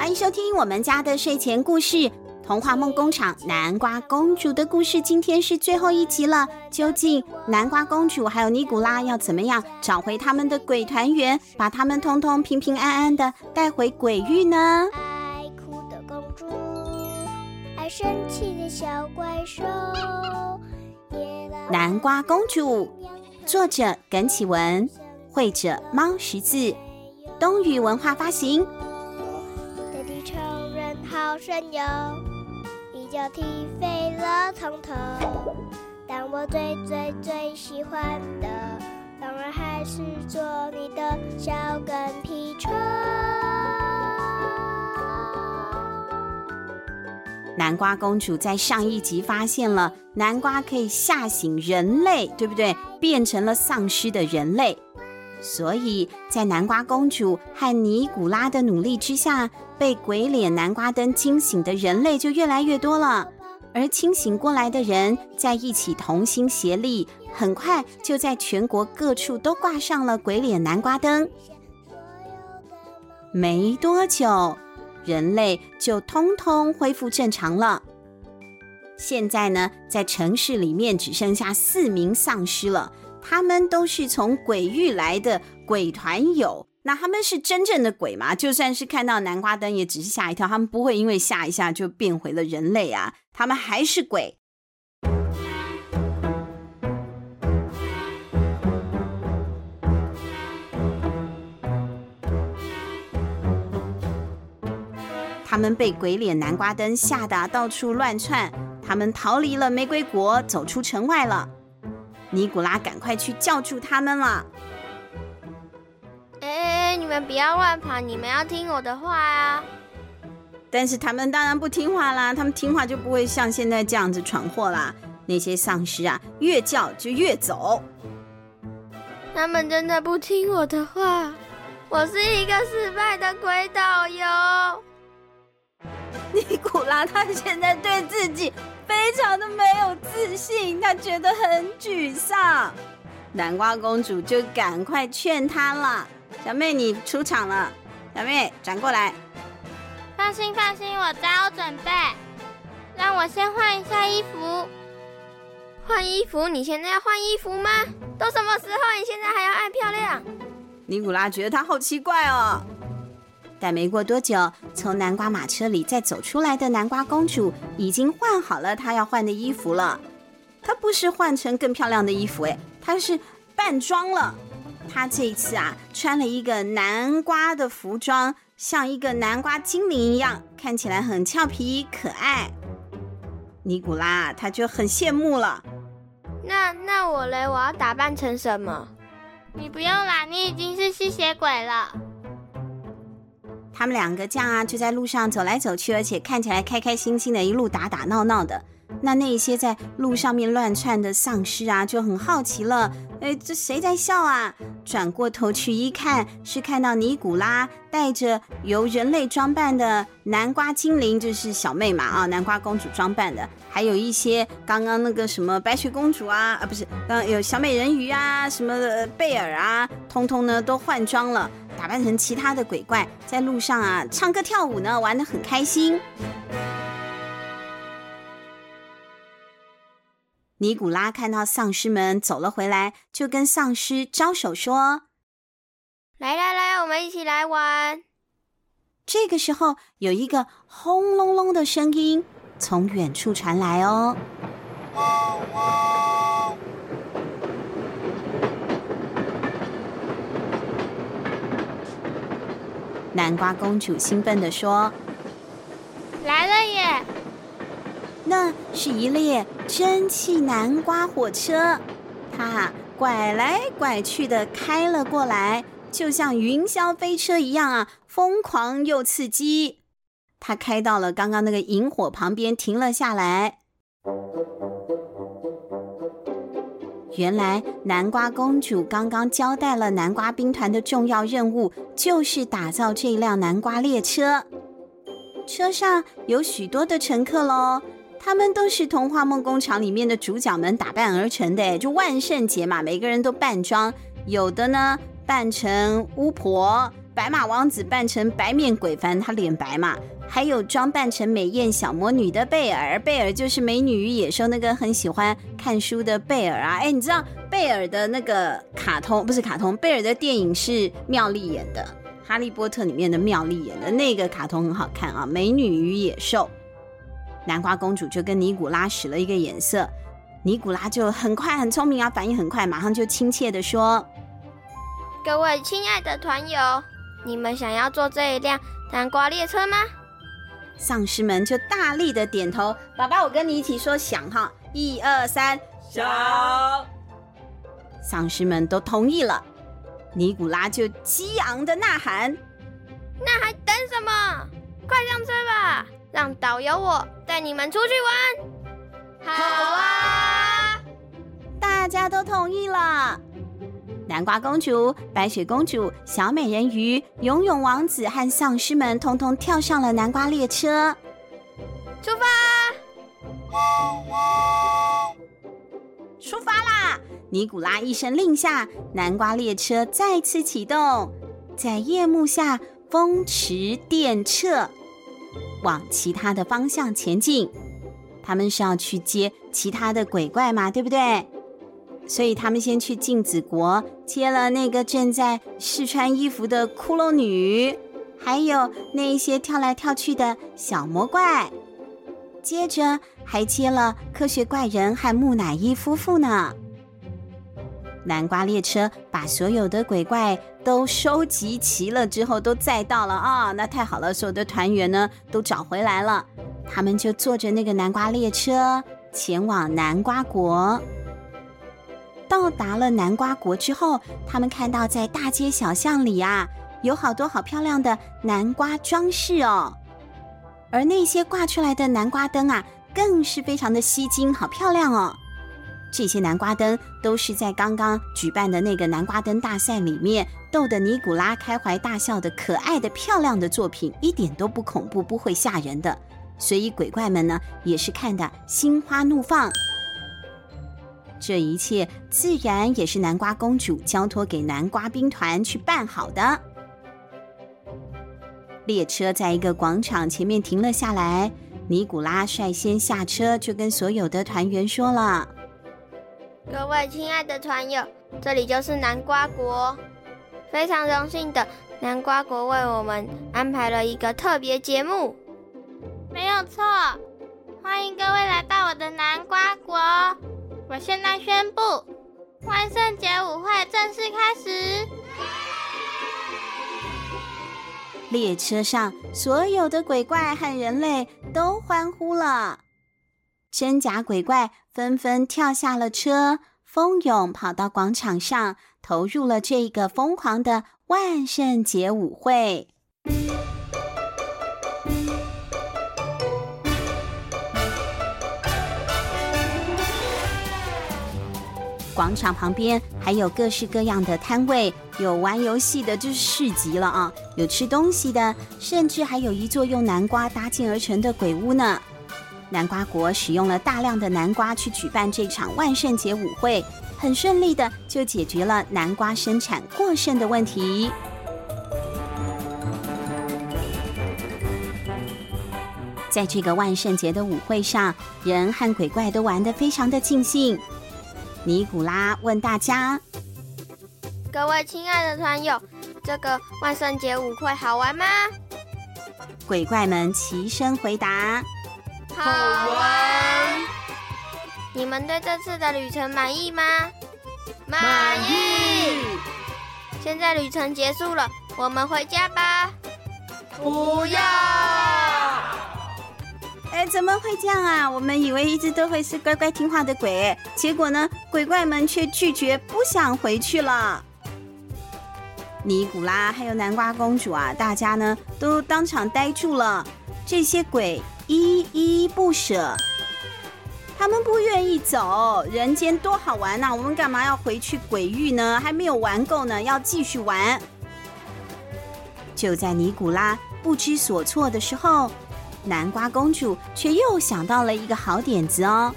欢迎收听我们家的睡前故事《童话梦工厂》南瓜公主的故事。今天是最后一集了，究竟南瓜公主还有尼古拉要怎么样找回他们的鬼团圆，把他们通通平平安安的带回鬼域呢？爱哭的公主，爱生气的小怪兽。南瓜公主，作者耿启文，绘者猫十字，东雨文化发行。神游，一脚踢飞了从头。但我最最最喜欢的，当然还是做你的小跟屁虫。南瓜公主在上一集发现了南瓜可以吓醒人类，对不对？变成了丧尸的人类。所以在南瓜公主和尼古拉的努力之下，被鬼脸南瓜灯惊醒的人类就越来越多了。而清醒过来的人在一起同心协力，很快就在全国各处都挂上了鬼脸南瓜灯。没多久，人类就通通恢复正常了。现在呢，在城市里面只剩下四名丧尸了。他们都是从鬼域来的鬼团友，那他们是真正的鬼吗？就算是看到南瓜灯，也只是吓一跳，他们不会因为吓一下就变回了人类啊，他们还是鬼。他们被鬼脸南瓜灯吓得到处乱窜，他们逃离了玫瑰国，走出城外了。尼古拉，赶快去叫住他们了！哎，你们不要乱跑，你们要听我的话啊！但是他们当然不听话啦，他们听话就不会像现在这样子闯祸啦。那些丧尸啊，越叫就越走。他们真的不听我的话，我是一个失败的鬼导游。尼古拉，他现在对自己。非常的没有自信，她觉得很沮丧。南瓜公主就赶快劝她了：“小妹，你出场了。小妹，转过来。放心，放心，我早有准备。让我先换一下衣服。换衣服？你现在要换衣服吗？都什么时候？你现在还要爱漂亮？”尼古拉觉得她好奇怪哦。但没过多久，从南瓜马车里再走出来的南瓜公主已经换好了她要换的衣服了。她不是换成更漂亮的衣服，哎，她是扮装了。她这一次啊，穿了一个南瓜的服装，像一个南瓜精灵一样，看起来很俏皮可爱。尼古拉他就很羡慕了。那那我嘞，我要打扮成什么？你不用啦，你已经是吸血鬼了。他们两个这样啊，就在路上走来走去，而且看起来开开心心的，一路打打闹闹的。那那些在路上面乱窜的丧尸啊，就很好奇了。哎，这谁在笑啊？转过头去一看，是看到尼古拉带着由人类装扮的南瓜精灵，就是小妹嘛啊，南瓜公主装扮的，还有一些刚刚那个什么白雪公主啊啊，不是，刚刚有小美人鱼啊，什么贝尔啊，通通呢都换装了，打扮成其他的鬼怪，在路上啊唱歌跳舞呢，玩得很开心。尼古拉看到丧尸们走了回来，就跟丧尸招手说：“来来来，我们一起来玩。”这个时候，有一个轰隆隆的声音从远处传来哦。南瓜公主兴奋地说：“来了耶！”那是一列蒸汽南瓜火车，它拐来拐去的开了过来，就像云霄飞车一样啊，疯狂又刺激。它开到了刚刚那个萤火旁边，停了下来。原来南瓜公主刚刚交代了南瓜兵团的重要任务，就是打造这辆南瓜列车。车上有许多的乘客喽。他们都是童话梦工厂里面的主角们打扮而成的，就万圣节嘛，每个人都扮装，有的呢扮成巫婆，白马王子扮成白面鬼，反正他脸白嘛。还有装扮成美艳小魔女的贝尔，贝尔就是《美女与野兽》那个很喜欢看书的贝尔啊。哎，你知道贝尔的那个卡通不是卡通，贝尔的电影是妙丽演的，《哈利波特》里面的妙丽演的那个卡通很好看啊，《美女与野兽》。南瓜公主就跟尼古拉使了一个眼色，尼古拉就很快很聪明啊，反应很快，马上就亲切地说：“各位亲爱的团友，你们想要坐这一辆南瓜列车吗？”丧尸们就大力的点头，爸爸，我跟你一起说想哈，一二三，想。丧尸们都同意了，尼古拉就激昂的呐喊：“那还等什么？快上车吧，让导游我带你们出去玩。”好啊！大家都同意了。南瓜公主、白雪公主、小美人鱼、游泳王子和丧尸们通通跳上了南瓜列车，出发！出发啦！尼古拉一声令下，南瓜列车再次启动，在夜幕下风驰电掣，往其他的方向前进。他们是要去接其他的鬼怪嘛？对不对？所以他们先去镜子国接了那个正在试穿衣服的骷髅女，还有那些跳来跳去的小魔怪，接着还接了科学怪人和木乃伊夫妇呢。南瓜列车把所有的鬼怪都收集齐了之后，都载到了啊，那太好了，所有的团员呢都找回来了，他们就坐着那个南瓜列车前往南瓜国。到达了南瓜国之后，他们看到在大街小巷里啊，有好多好漂亮的南瓜装饰哦。而那些挂出来的南瓜灯啊，更是非常的吸睛，好漂亮哦。这些南瓜灯都是在刚刚举办的那个南瓜灯大赛里面逗得尼古拉开怀大笑的可爱的漂亮的作品，一点都不恐怖，不会吓人的。所以鬼怪们呢，也是看得心花怒放。这一切自然也是南瓜公主交托给南瓜兵团去办好的。列车在一个广场前面停了下来，尼古拉率先下车，就跟所有的团员说了：“各位亲爱的团友，这里就是南瓜国，非常荣幸的，南瓜国为我们安排了一个特别节目。没有错，欢迎各位来到我的南瓜国。”我现在宣布，万圣节舞会正式开始。列车上所有的鬼怪和人类都欢呼了，真假鬼怪纷纷跳下了车，蜂拥跑到广场上，投入了这个疯狂的万圣节舞会。广场旁边还有各式各样的摊位，有玩游戏的，就是市集了啊！有吃东西的，甚至还有一座用南瓜搭建而成的鬼屋呢。南瓜国使用了大量的南瓜去举办这场万圣节舞会，很顺利的就解决了南瓜生产过剩的问题。在这个万圣节的舞会上，人和鬼怪都玩得非常的尽兴。尼古拉问大家：“各位亲爱的团友，这个万圣节舞会好玩吗？”鬼怪们齐声回答：“好玩！”你们对这次的旅程满意吗？满意。现在旅程结束了，我们回家吧。不要。哎，怎么会这样啊？我们以为一直都会是乖乖听话的鬼，结果呢，鬼怪们却拒绝，不想回去了。尼古拉还有南瓜公主啊，大家呢都当场呆住了。这些鬼依依不舍，他们不愿意走。人间多好玩呐，我们干嘛要回去鬼域呢？还没有玩够呢，要继续玩。就在尼古拉不知所措的时候。南瓜公主却又想到了一个好点子哦，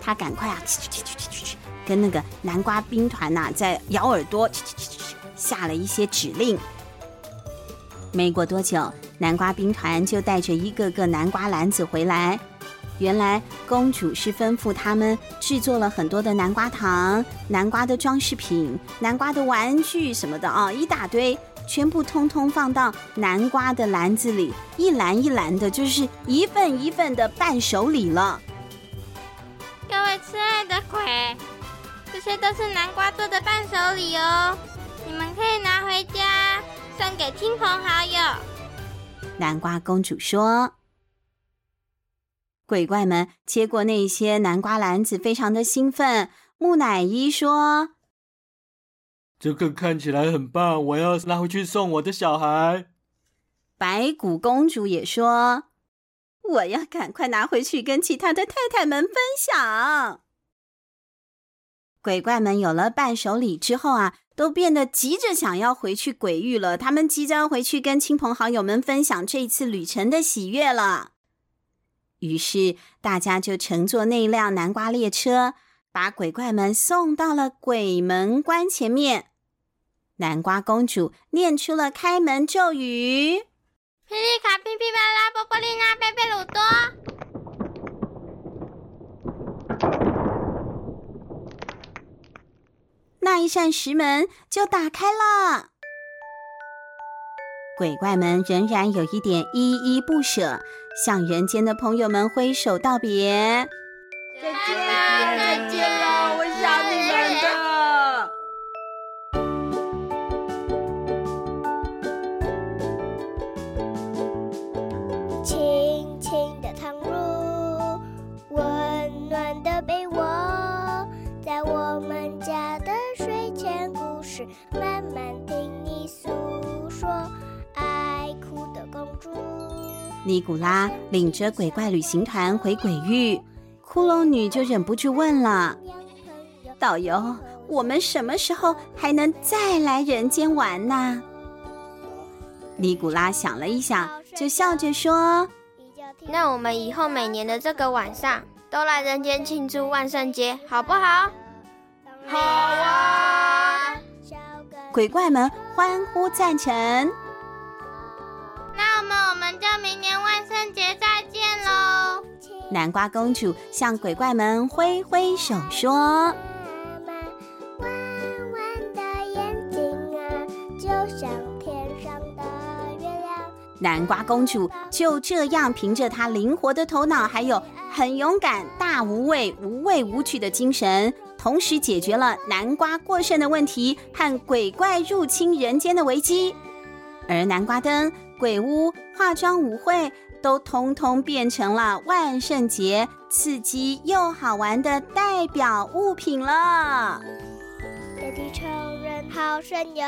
她赶快啊，去去去去去去跟那个南瓜兵团呐、在咬耳朵，去去去去去下了一些指令。没过多久，南瓜兵团就带着一个个南瓜篮子回来。原来公主是吩咐他们制作了很多的南瓜糖、南瓜的装饰品、南瓜的玩具什么的啊、一大堆，全部通通放到南瓜的篮子里，一篮一篮的，就是一份一份的伴手礼了。各位亲爱的鬼，这些都是南瓜做的伴手礼哦，你们可以拿回家送给亲朋好友。南瓜公主说。鬼怪们接过那些南瓜篮子，非常的兴奋。木乃伊说：“这个看起来很棒，我要拿回去送我的小孩。”白骨公主也说：“我要赶快拿回去跟其他的太太们分享。”鬼怪们有了伴手礼之后啊，都变得急着想要回去鬼域了。他们急着要回去跟亲朋好友们分享这次旅程的喜悦了。于是大家就乘坐那辆南瓜列车，把鬼怪们送到了鬼门关前面。南瓜公主念出了开门咒语：“霹雳卡皮皮巴拉，波波丽娜贝贝鲁多。”那一扇石门就打开了。鬼怪们仍然有一点依依不舍，向人间的朋友们挥手道别。再见尼古拉领着鬼怪旅行团回鬼域，骷髅女就忍不住问了：“导游，我们什么时候还能再来人间玩呢？”尼古拉想了一想，就笑着说：“那我们以后每年的这个晚上都来人间庆祝万圣节，好不好？”“好啊！”鬼怪们欢呼赞成。那么我们就明年万圣节再见喽！南瓜公主向鬼怪们挥挥手说：“弯弯的眼睛啊，就像天上的月亮。”南瓜公主就这样凭着她灵活的头脑，还有很勇敢、大无畏、无畏无惧的精神，同时解决了南瓜过剩的问题和鬼怪入侵人间的危机，而南瓜灯。鬼屋、化妆舞会都通通变成了万圣节刺激又好玩的代表物品了。这地球人好神勇，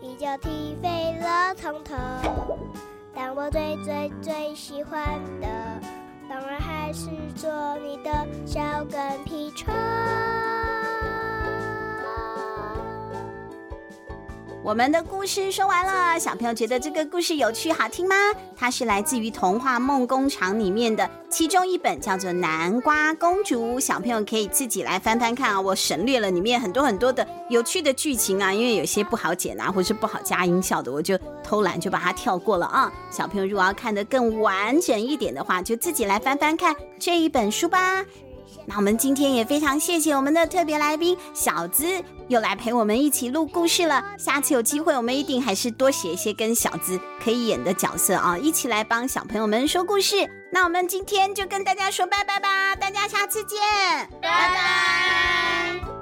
一脚踢飞了从头。但我最最最喜欢的，当然还是做你的小跟屁虫。我们的故事说完了，小朋友觉得这个故事有趣好听吗？它是来自于童话梦工厂里面的其中一本，叫做《南瓜公主》。小朋友可以自己来翻翻看啊，我省略了里面很多很多的有趣的剧情啊，因为有些不好剪啊，或是不好加音效的，我就偷懒就把它跳过了啊。小朋友如果要看得更完整一点的话，就自己来翻翻看这一本书吧。那我们今天也非常谢谢我们的特别来宾小资，又来陪我们一起录故事了。下次有机会，我们一定还是多写一些跟小资可以演的角色啊，一起来帮小朋友们说故事。那我们今天就跟大家说拜拜吧，大家下次见，拜拜。